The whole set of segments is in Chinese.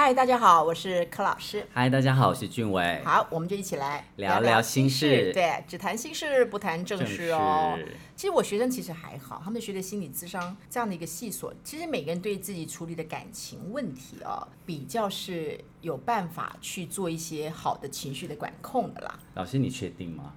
嗨，大家好，我是柯老师。嗨，大家好，我是俊伟。好，我们就一起来聊聊心事。对，只谈心事，不谈正事哦。其实我学生其实还好，他们学的心理智商这样的一个细所，其实每个人对自己处理的感情问题哦，比较是有办法去做一些好的情绪的管控的啦。老师，你确定吗？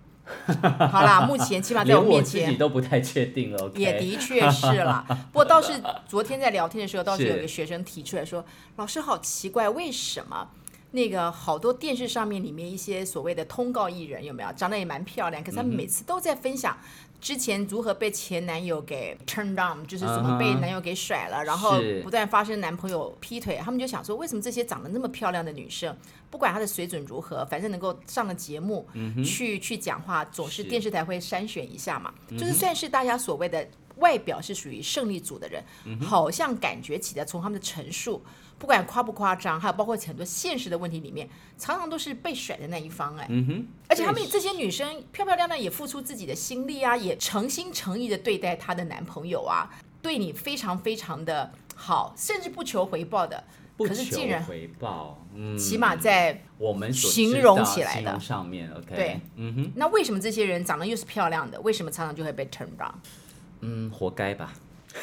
好啦，目前起码在我面前，我自己都不太确定了。Okay? 也的确是啦，不过倒是昨天在聊天的时候，倒是有一个学生提出来说：“老师好奇怪，为什么那个好多电视上面里面一些所谓的通告艺人有没有？长得也蛮漂亮，可是他们每次都在分享。”之前如何被前男友给 turn down，就是怎么被男友给甩了，uh -huh, 然后不断发生男朋友劈腿，他们就想说，为什么这些长得那么漂亮的女生，不管她的水准如何，反正能够上了节目去、uh -huh, 去，去讲话，总是电视台会筛选一下嘛，就是算是大家所谓的外表是属于胜利组的人，uh 好像感觉起来从他们的陈述。不管夸不夸张，还有包括很多现实的问题里面，常常都是被甩的那一方哎。嗯哼。而且他们这些女生漂漂亮亮，也付出自己的心力啊，也诚心诚意的对待她的男朋友啊，对你非常非常的好，甚至不求回报的。不求回报，嗯，起码在我们形容起来的上面，OK。对，嗯哼。那为什么这些人长得又是漂亮的，为什么常常就会被 turn down？嗯，活该吧。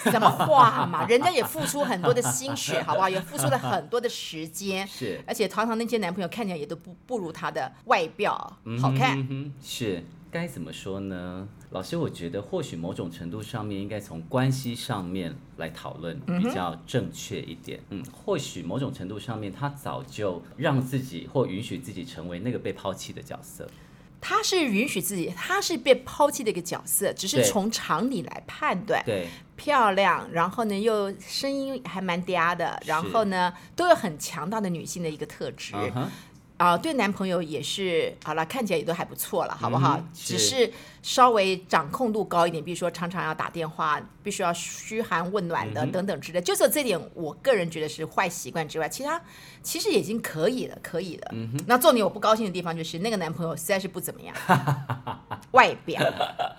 什么话嘛？人家也付出很多的心血，好不好？也付出了很多的时间，是。而且常常那些男朋友看起来也都不不如他的外表好看。嗯、是，该怎么说呢？老师，我觉得或许某种程度上面应该从关系上面来讨论比较正确一点。嗯，或许某种程度上面，他早就让自己或允许自己成为那个被抛弃的角色。他是允许自己，他是被抛弃的一个角色，只是从常理来判断。对，漂亮，然后呢又声音还蛮嗲的，然后呢都有很强大的女性的一个特质。Uh-huh. 啊，对男朋友也是好了，看起来也都还不错了，好不好？嗯、只是稍微掌控度高一点，比如说常常要打电话，必须要嘘寒问暖的、嗯、等等之类。就是这点，我个人觉得是坏习惯之外，其他其实已经可以了，可以了。嗯、那重点我不高兴的地方就是那个男朋友实在是不怎么样，外表。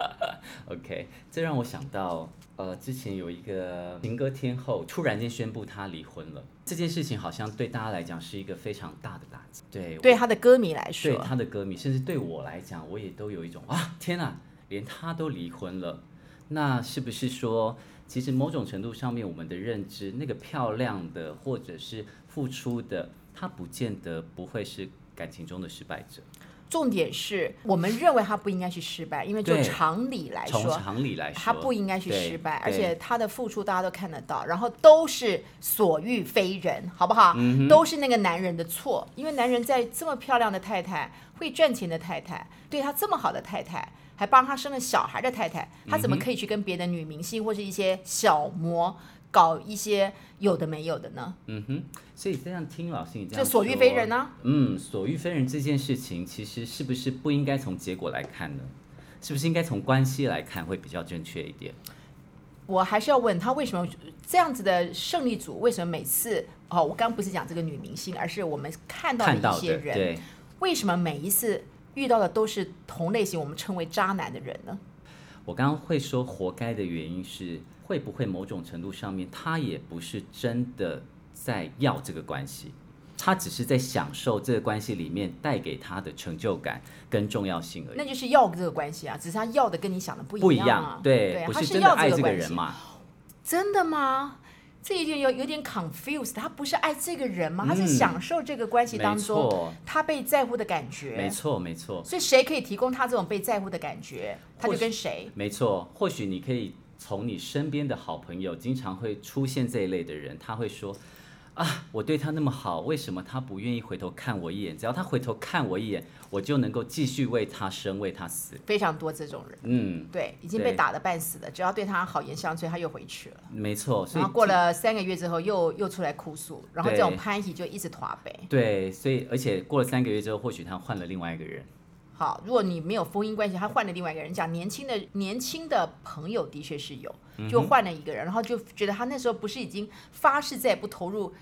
OK，这让我想到。呃，之前有一个情歌天后突然间宣布她离婚了，这件事情好像对大家来讲是一个非常大的打击。对，对她的歌迷来说，对她的歌迷，甚至对我来讲，我也都有一种啊，天哪，连她都离婚了，那是不是说，其实某种程度上面，我们的认知，那个漂亮的或者是付出的，她不见得不会是感情中的失败者。重点是我们认为他不应该去失败，因为就常理来说，常理来说，他不应该去失败，而且他的付出大家都看得到，然后都是所欲非人，好不好？嗯，都是那个男人的错，因为男人在这么漂亮的太太、会赚钱的太太、对他这么好的太太，还帮他生了小孩的太太，他怎么可以去跟别的女明星或是一些小模？搞一些有的没有的呢？嗯哼，所以这样听老师你这样就所欲非人呢、啊？嗯，所欲非人这件事情，其实是不是不应该从结果来看呢？是不是应该从关系来看会比较正确一点？我还是要问他为什么这样子的胜利组，为什么每次哦，我刚不是讲这个女明星，而是我们看到的一些人，对，为什么每一次遇到的都是同类型，我们称为渣男的人呢？我刚刚会说活该的原因是。会不会某种程度上面，他也不是真的在要这个关系，他只是在享受这个关系里面带给他的成就感跟重要性而已。那就是要这个关系啊，只是他要的跟你想的不一样啊。不一样，对，对，不是真的爱这个人嘛？真的吗？这一点有有点 confused，他不是爱这个人吗？他是享受这个关系当中，嗯，他被在乎的感觉。没错，没错。所以谁可以提供他这种被在乎的感觉，他就跟谁。没错，或许你可以。从你身边的好朋友，经常会出现这一类的人，他会说：“啊，我对他那么好，为什么他不愿意回头看我一眼？只要他回头看我一眼，我就能够继续为他生，为他死。”非常多这种人，嗯，对，已经被打得半死的，只要对他好言相劝，他又回去了。没错，然后过了三个月之后又，又又出来哭诉，然后这种攀比就一直拖北。对，所以而且过了三个月之后，或许他换了另外一个人。好，如果你没有婚姻关系，他换了另外一个人。讲年轻的年轻的朋友的确是有，就换了一个人，然后就觉得他那时候不是已经发誓再也不投入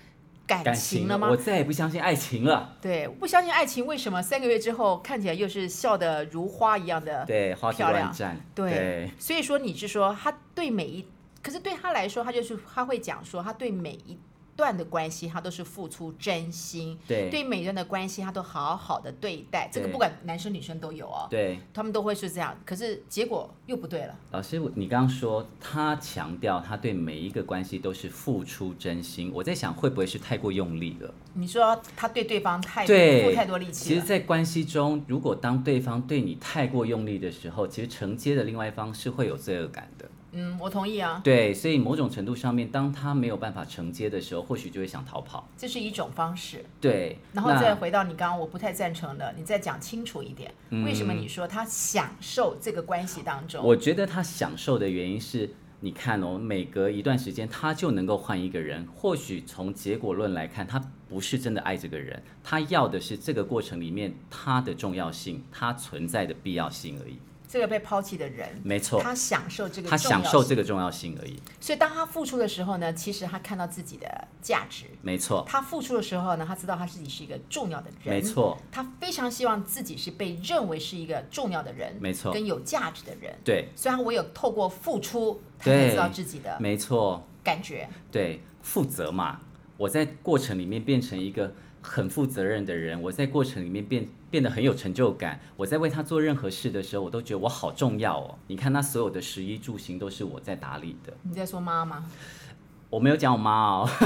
感情了吗？我再也不相信爱情了。对，不相信爱情，为什么三个月之后看起来又是笑得如花一样的对，花枝乱颤。对，对，所以说你是说他对每一，可是对他来说，他就是他会讲说他对每一段的关系，他都是付出真心，对，对每段的关系，他都好好的对待。这个不管男生女生都有哦，对，他们都会是这样。可是结果又不对了。老师，你刚刚说他强调他对每一个关系都是付出真心，我在想会不会是太过用力了？你说他对对方太付太多力气。其实，在关系中，如果当对方对你太过用力的时候，其实承接的另外一方是会有罪恶感的。嗯，我同意啊。对，所以某种程度上面，当他没有办法承接的时候，或许就会想逃跑。这是一种方式。对，然后再回到你刚刚我不太赞成的，你再讲清楚一点，嗯，为什么你说他享受这个关系当中？我觉得他享受的原因是，你看哦，每隔一段时间他就能够换一个人。或许从结果论来看，他不是真的爱这个人，他要的是这个过程里面他的重要性，他存在的必要性而已。这个被抛弃的人，没错，他享受这个，他享受这个重要性而已。所以当他付出的时候呢，其实他看到自己的价值，没错。他付出的时候呢，他知道他自己是一个重要的人，没错。他非常希望自己是被认为是一个重要的人，没错，跟有价值的人。对，虽然我有透过付出，他才知道自己的，没错，感觉。对，负责嘛，我在过程里面变成一个。很负责任的人，我在过程里面变变得很有成就感。我在为他做任何事的时候，我都觉得我好重要哦。你看，他所有的食衣住行都是我在打理的。你在说妈妈？我没有讲我妈哦。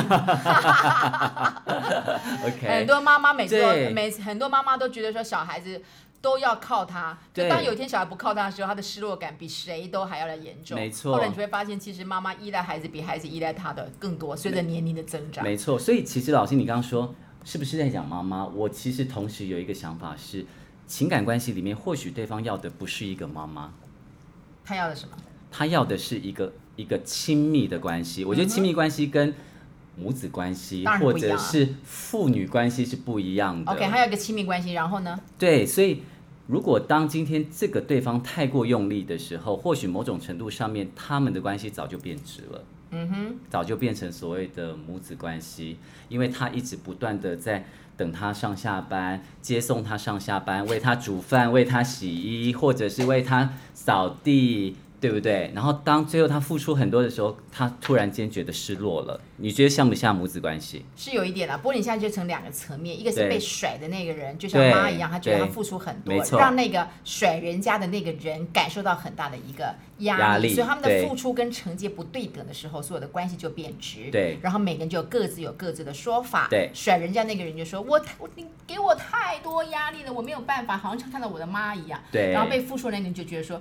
OK。很多妈妈每次都每很多妈妈都觉得说小孩子都要靠他，就当有一天小孩不靠他的时候，他的失落感比谁都还要来严重。没错。后来你就会发现，其实妈妈依赖孩子比孩子依赖他的更多。随着年龄的增长。没错。所以其实老师，你刚刚说。是不是在讲妈妈？我其实同时有一个想法是，情感关系里面或许对方要的不是一个妈妈，他要的什么？他要的是一个一个亲密的关系。我觉得亲密关系跟母子关系、嗯、或者是父女关系是不一样的。OK，还有一个亲密关系，然后呢？对，所以如果当今天这个对方太过用力的时候，或许某种程度上面他们的关系早就变质了。嗯哼，早就变成所谓的母子关系，因为他一直不断的在等他上下班，接送他上下班，为他煮饭，为他洗衣，或者是为他扫地。对不对？然后当最后他付出很多的时候，他突然间觉得失落了。你觉得像不像母子关系？是有一点啦。不过你现在就成两个层面，一个是被甩的那个人，就像妈一样，他觉得他付出很多，让那个甩人家的那个人感受到很大的一个压力，所以他们的付出跟承接不对等的时候，所有的关系就变质。对。然后每个人就有各自有各自的说法。对。甩人家那个人就说：“我我你给我太多压力了，我没有办法，好像看到我的妈一样。”对。然后被付出的那个人就觉得说。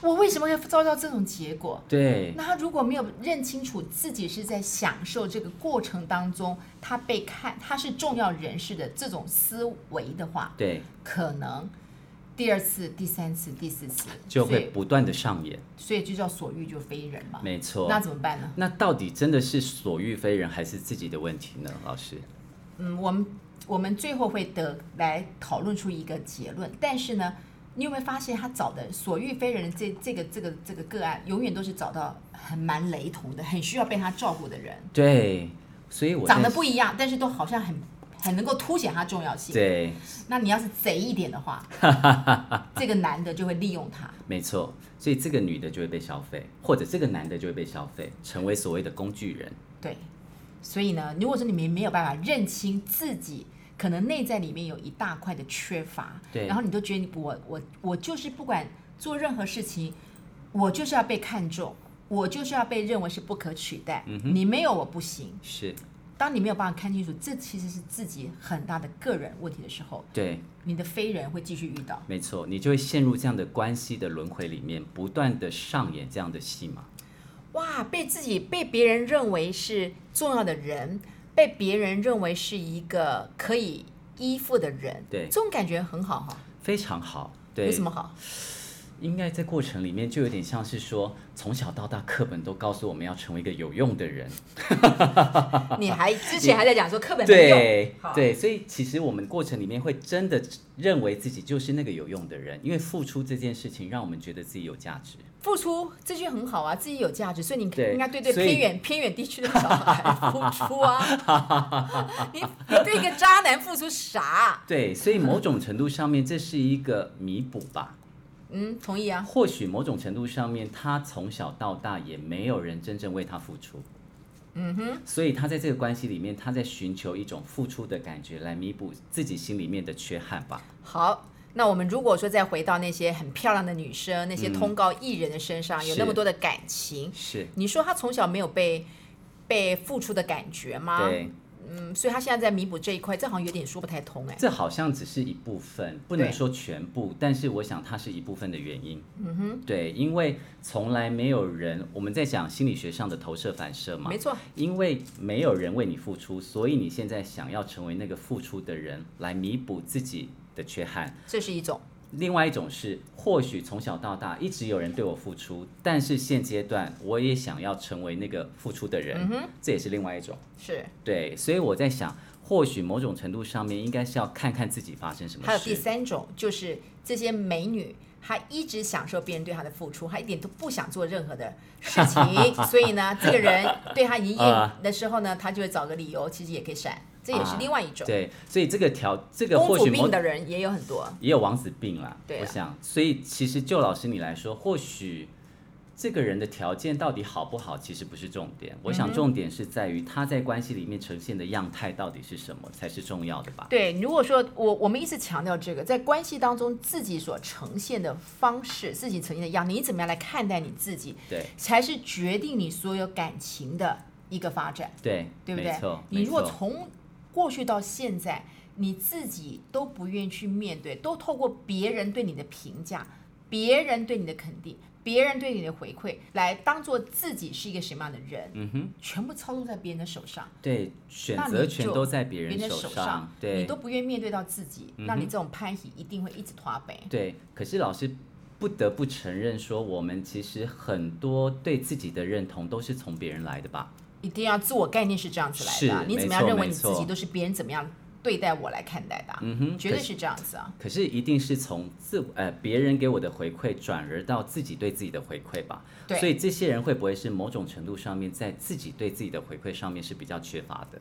我为什么要遭到这种结果？对，那他如果没有认清楚自己是在享受这个过程当中，他被看他是重要人士的这种思维的话，对，可能第二次、第三次、第四次就会不断的上演，所以就叫所欲就非人嘛。没错，那怎么办呢？那到底真的是所欲非人，还是自己的问题呢？老师，嗯，我们我们最后会得来讨论出一个结论，但是呢。你有没有发现，他找的所遇非人的这这个这个这个个案，永远都是找到很蛮雷同的，很需要被他照顾的人。对，所以我长得不一样，但是都好像很很能够凸显他重要性。对，那你要是贼一点的话，这个男的就会利用他。没错，所以这个女的就会被消费，或者这个男的就会被消费，成为所谓的工具人。对，所以呢，如果说你们没有办法认清自己。可能内在里面有一大块的缺乏，对，然后你都觉得我我我就是不管做任何事情，我就是要被看重，我就是要被认为是不可取代。嗯哼，你没有我不行。是，当你没有办法看清楚，这其实是自己很大的个人问题的时候，对，你的非人会继续遇到。没错，你就会陷入这样的关系的轮回里面，不断的上演这样的戏码。哇，被自己被别人认为是重要的人。被别人认为是一个可以依附的人，对，这种感觉很好哈，非常好，对，有什么好？应该在过程里面就有点像是说，从小到大课本都告诉我们要成为一个有用的人。你还之前还在讲说课本对对，所以其实我们过程里面会真的认为自己就是那个有用的人，因为付出这件事情让我们觉得自己有价值。付出这句很好啊，自己有价值，所以你应该对对偏远偏远地区的小孩付出啊。你你对一个渣男付出啥？对，所以某种程度上面这是一个弥补吧。嗯，同意啊。或许某种程度上面，他从小到大也没有人真正为他付出。嗯哼，所以他在这个关系里面，他在寻求一种付出的感觉，来弥补自己心里面的缺憾吧。好，那我们如果说再回到那些很漂亮的女生，那些通告艺人的身上，嗯、有那么多的感情，是你说他从小没有被被付出的感觉吗？对。嗯，所以他现在在弥补这一块，这好像有点说不太通哎。这好像只是一部分，不能说全部，但是我想它是一部分的原因。嗯哼，对，因为从来没有人，我们在讲心理学上的投射反射嘛。没错，因为没有人为你付出，所以你现在想要成为那个付出的人，来弥补自己的缺憾。这是一种。另外一种是，或许从小到大一直有人对我付出，但是现阶段我也想要成为那个付出的人，嗯、这也是另外一种。是对，所以我在想，或许某种程度上面应该是要看看自己发生什么事。还有第三种，就是这些美女，她一直享受别人对她的付出，她一点都不想做任何的事情，所以呢，这个人对她 一厌的时候呢，她就会找个理由，其实也可以闪。这也是另外一种，啊、对，所以这个条这个或许病的人也有很多，也有王子病啦。对、啊，我想，所以其实就老师你来说，或许这个人的条件到底好不好，其实不是重点。我想重点是在于他在关系里面呈现的样态到底是什么才是重要的吧？对，如果说我我们一直强调这个，在关系当中自己所呈现的方式，自己呈现的样，你怎么样来看待你自己，对，才是决定你所有感情的一个发展。对，对不对？没错，你如果从过去到现在，你自己都不愿意去面对，都透过别人对你的评价、别人对你的肯定、别人对你的回馈，来当做自己是一个什么样的人。嗯哼，全部操纵在别人的手上。对，选择权都在别人手上。对，你都不愿意面对到自己，那你这种攀比一定会一直拖北。对，可是老师不得不承认说，我们其实很多对自己的认同都是从别人来的吧。一定要自我概念是这样子来的，你怎么样认为你自己都是别人怎么样对待我来看待的？嗯哼，绝对是这样子啊。可是一定是从自呃别人给我的回馈转而到自己对自己的回馈吧？对。所以这些人会不会是某种程度上面在自己对自己的回馈上面是比较缺乏的？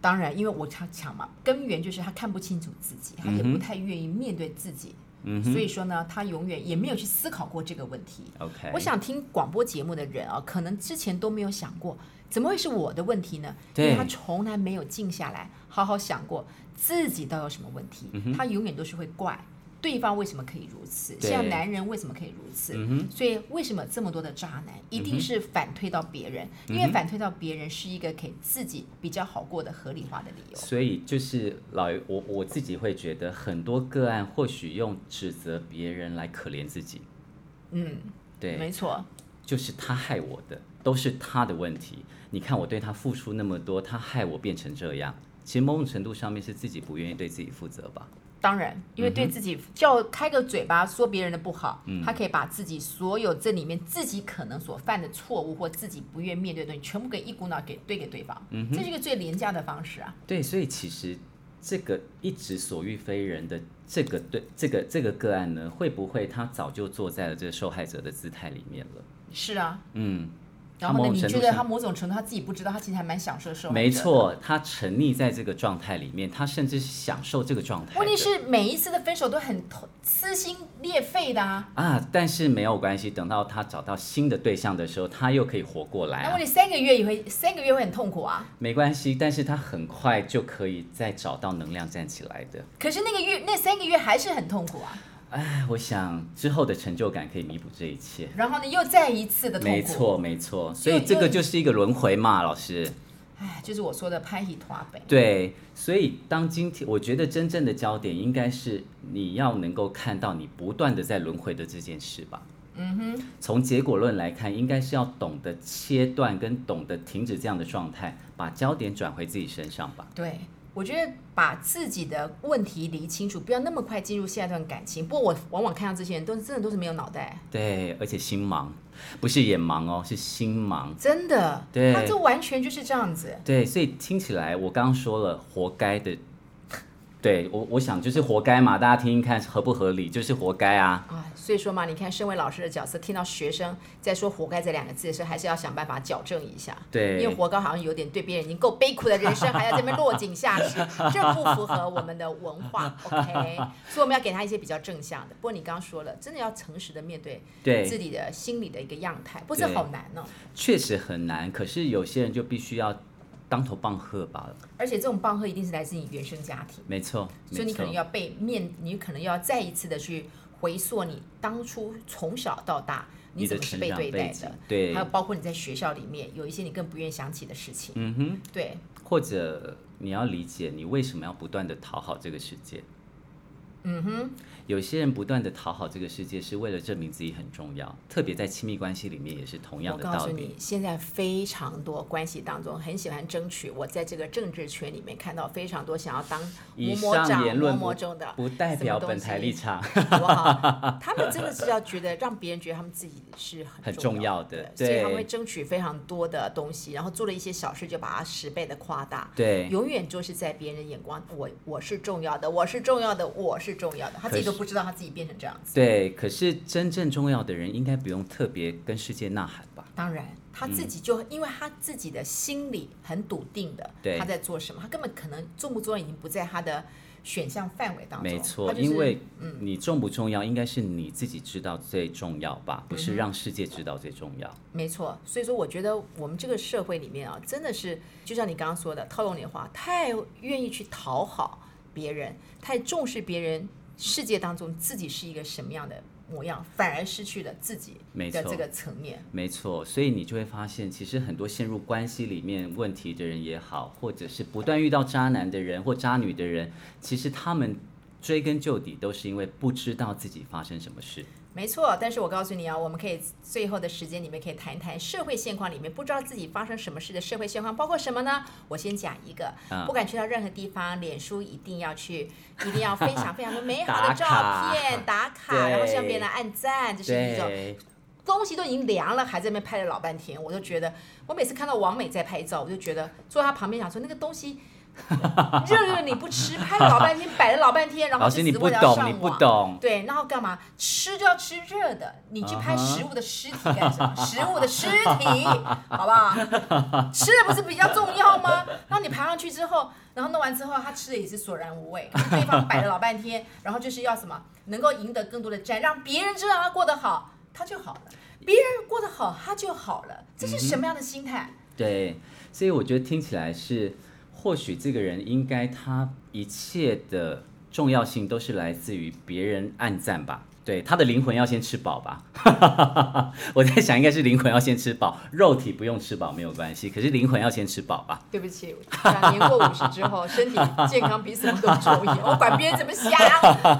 当然，因为我常讲嘛，根源就是他看不清楚自己，他也不太愿意面对自己。嗯，所以说呢，他永远也没有去思考过这个问题。OK，我想听广播节目的人啊，可能之前都没有想过，怎么会是我的问题呢？因为他从来没有静下来好好想过自己都有什么问题，嗯，他永远都是会怪。对方为什么可以如此？像男人为什么可以如此？嗯？所以为什么这么多的渣男，一定是反推到别人，嗯？因为反推到别人是一个给自己比较好过的合理化的理由。所以就是老我我自己会觉得很多个案或许用指责别人来可怜自己。嗯，对，没错，就是他害我的，都是他的问题。你看我对他付出那么多，他害我变成这样。其实某种程度上面是自己不愿意对自己负责吧。当然，因为对自己叫开个嘴巴说别人的不好，嗯，他可以把自己所有这里面自己可能所犯的错误或自己不愿面对的东西，全部给一股脑给对给对方，嗯，这是一个最廉价的方式啊。对，所以其实这个一直所欲非人的这个对这个这个个案呢，会不会他早就坐在了这个受害者的姿态里面了？是啊，嗯。然后呢？你觉得他某种程度他自己不知道，他其实还蛮享受受。没错，他沉溺在这个状态里面，他甚至是享受这个状态。问题是每一次的分手都很撕心裂肺的啊！啊，但是没有关系，等到他找到新的对象的时候，他又可以活过来啊。那问题三个月也会三个月会很痛苦啊。没关系，但是他很快就可以再找到能量站起来的。可是那个月那三个月还是很痛苦啊。哎，我想之后的成就感可以弥补这一切。然后呢，又再一次的痛苦。没错，没错。所以这个就是一个轮回嘛，老师。哎，就是我说的拍戏拖北。对，所以当今天，我觉得真正的焦点应该是你要能够看到你不断的在轮回的这件事吧。嗯哼。从结果论来看，应该是要懂得切断跟懂得停止这样的状态，把焦点转回自己身上吧。对。我觉得把自己的问题理清楚，不要那么快进入下一段感情。不过我往往看到这些人都真的都是没有脑袋，对，而且心盲，不是眼盲哦，是心盲，真的，对，他这完全就是这样子。对，所以听起来我刚刚说了，活该的，对我，我想就是活该嘛，大家听听看合不合理，就是活该啊。啊，所以说嘛，你看，身为老师的角色，听到学生在说“活该”这两个字的时候，还是要想办法矫正一下。对，因为活该好像有点对别人已经够悲苦的人生，还要这边落井下石，这不符合我们的文化。OK，所以我们要给他一些比较正向的。不过你刚刚说了，真的要诚实的面对自己的心理的一个样态，不是好难呢、哦。确实很难，可是有些人就必须要。当头棒喝罢了，而且这种棒喝一定是来自你原生家庭，没错，所以你可能要被面，你可能要再一次的去回溯你当初从小到大你怎么是被对待的，对，还有包括你在学校里面有一些你更不愿意想起的事情，嗯哼，对，或者你要理解你为什么要不断的讨好这个世界。嗯哼，有些人不断的讨好这个世界，是为了证明自己很重要，特别在亲密关系里面也是同样的道理。我告诉你，现在非常多关系当中很喜欢争取。我在这个政治圈里面看到非常多想要当嬷嬷长、嬷嬷中的，不代表本台立场。好不好他们真的是要觉得让别人觉得他们自己是很重要的，对，所以他们会争取非常多的东西，然后做了一些小事就把它十倍的夸大，对，永远就是在别人的眼光，我我是重要的，我是重要的，我是。是重要的，他自己都不知道他自己变成这样子。对，可是真正重要的人应该不用特别跟世界呐喊吧？当然，他自己就、嗯、因为他自己的心里很笃定的，他在做什么，他根本可能重不重要已经不在他的选项范围当中。没错，就是、因为你重不重要，应该是你自己知道最重要吧，不是让世界知道最重要。嗯、没错，所以说我觉得我们这个社会里面啊，真的是就像你刚刚说的，套用你的话，太愿意去讨好。别人太重视别人世界当中自己是一个什么样的模样，反而失去了自己的这个层面。没错，所以你就会发现，其实很多陷入关系里面问题的人也好，或者是不断遇到渣男的人或渣女的人，其实他们追根究底都是因为不知道自己发生什么事。没错，但是我告诉你啊，我们可以最后的时间里面可以谈一谈社会现况里面不知道自己发生什么事的社会现况，包括什么呢？我先讲一个，嗯、不管去到任何地方，脸书一定要去，一定要分享 非常多美好的照片，打卡，然后向别人按赞，这是一种东西都已经凉了，还在那边拍了老半天，我就觉得，我每次看到王美在拍照，我就觉得坐在他旁边想说那个东西。热热你不吃，拍了老半天，摆了老半天，然后就死活要上网。你不懂，对，然后干嘛？吃就要吃热的，你去拍食物的尸体干什么？食物的尸体，好不好？吃的不是比较重要吗？然后你爬上去之后，然后弄完之后，他吃的也是索然无味。对方摆了老半天，然后就是要什么？能够赢得更多的赞，让别人知道他过得好，他就好了。别人过得好，他就好了。这是什么样的心态？嗯、对，所以我觉得听起来是。或许这个人应该，他一切的重要性都是来自于别人暗赞吧。对，他的灵魂要先吃饱吧。我在想，应该是灵魂要先吃饱，肉体不用吃饱没有关系，可是灵魂要先吃饱吧。对不起，年过五十之后，身体健康比什么都重要。我管别人怎么想，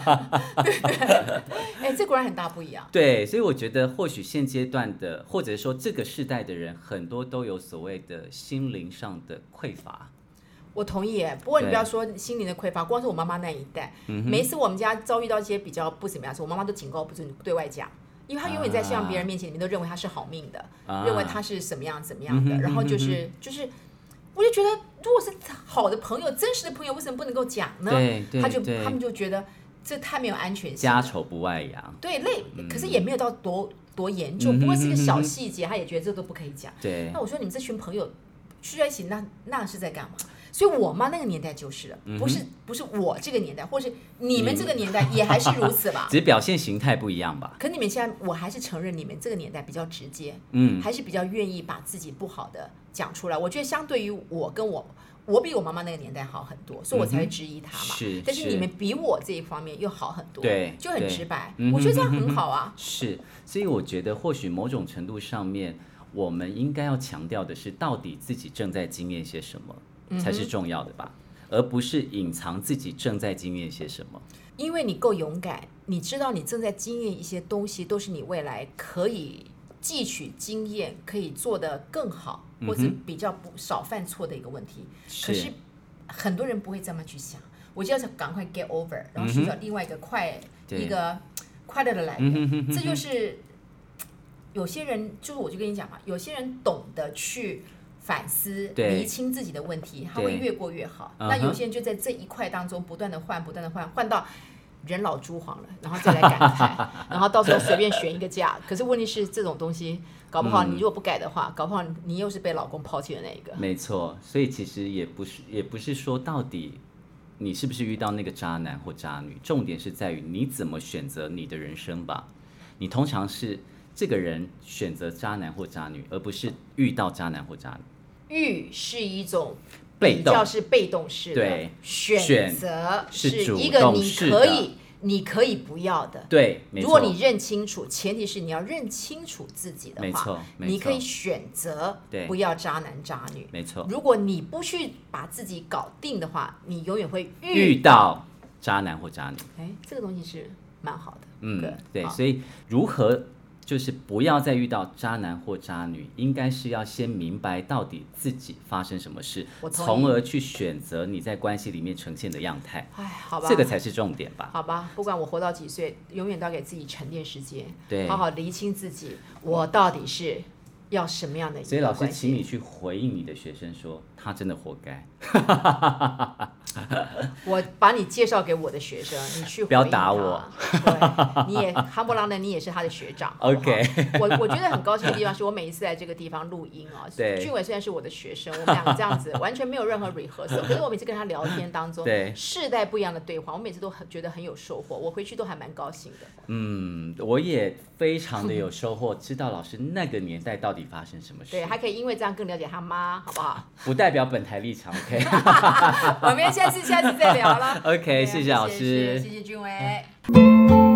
对对。哎，这果然很大不一样。对，所以我觉得，或许现阶段的，或者说这个世代的人，很多都有所谓的心灵上的匮乏。我同意，不过你不要说心灵的匮乏，光是我妈妈那一代，每一次我们家遭遇到一些比较不怎么样的时候，我妈妈都警告不准对外讲，因为她永远在希望别人面前里面都认为她是好命的，啊、认为她是什么样怎么样的，然后就是就是，我就觉得如果是好的朋友，真实的朋友，为什么不能够讲呢？他就他们就觉得这太没有安全性，家丑不外扬，对，累，可是也没有到多多严重，不过是个小细节，他也觉得这都不可以讲。对，那我说你们这群朋友聚在一起，那那是在干嘛？所以，我妈那个年代就是了，不是不是我这个年代，或是你们这个年代 也还是如此吧？只是表现形态不一样吧？可你们现在，我还是承认你们这个年代比较直接，嗯，还是比较愿意把自己不好的讲出来。我觉得相对于我跟我，我比我妈妈那个年代好很多，所以我才会质疑她嘛。是，但是你们比我这一方面又好很多，对，就很直白。我觉得这样很好啊。是，所以我觉得或许某种程度上面，我们应该要强调的是，到底自己正在经验些什么。才是重要的吧，而不是隐藏自己正在经验些什么。因为你够勇敢，你知道你正在经验一些东西，都是你未来可以汲取经验，可以做得更好，或者比较不少犯错的一个问题。是。可是很多人不会这么去想，我就要赶快 get over，然后寻找另外一个快、一个快乐的来源。这就是有些人，就是我就跟你讲嘛，有些人懂得去。反思、对厘清自己的问题，他会越过越好。那有些人就在这一块当中不断的换，不断的换，换到人老珠黄了，然后再来感慨，然后到时候随便选一个嫁。可是问题是，这种东西搞不好你如果不改的话，嗯、搞不好你又是被老公抛弃的那一个。没错，所以其实也不是，也不是说到底。你是不是遇到那个渣男或渣女？重点是在于你怎么选择你的人生吧。你通常是这个人选择渣男或渣女，而不是遇到渣男或渣女。遇是一种比较是被动式的，对，选择是一个你可以。你可以不要的，对。如果你认清楚，前提是你要认清楚自己的话，没错，你可以选择不要渣男渣女，没错。如果你不去把自己搞定的话，你永远会遇到渣男或渣女。哎，这个东西是蛮好的，嗯，对。所以如何？就是不要再遇到渣男或渣女，应该是要先明白到底自己发生什么事，从而去选择你在关系里面呈现的样态。哎，好吧，这个才是重点吧。好吧，不管我活到几岁，永远都要给自己沉淀时间，对，好好厘清自己，我到底是要什么样的。所以老师，请你去回应你的学生说，他真的活该。我把你介绍给我的学生，你去不要打我。对，你也哈不啷的，你也是他的学长。OK，我我觉得很高兴的地方是我每一次在这个地方录音哦。对，俊伟虽然是我的学生，我们两个这样子完全没有任何 rehearsal，可是我每次跟他聊天当中，对，世代不一样的对话，我每次都很觉得很有收获，我回去都还蛮高兴的。嗯，我也非常的有收获，知道老师那个年代到底发生什么事。对，还可以因为这样更了解他妈，好不好？不代表本台立场，OK。我们下次下次再聊了。OK，谢谢老师，谢谢，谢谢俊伟。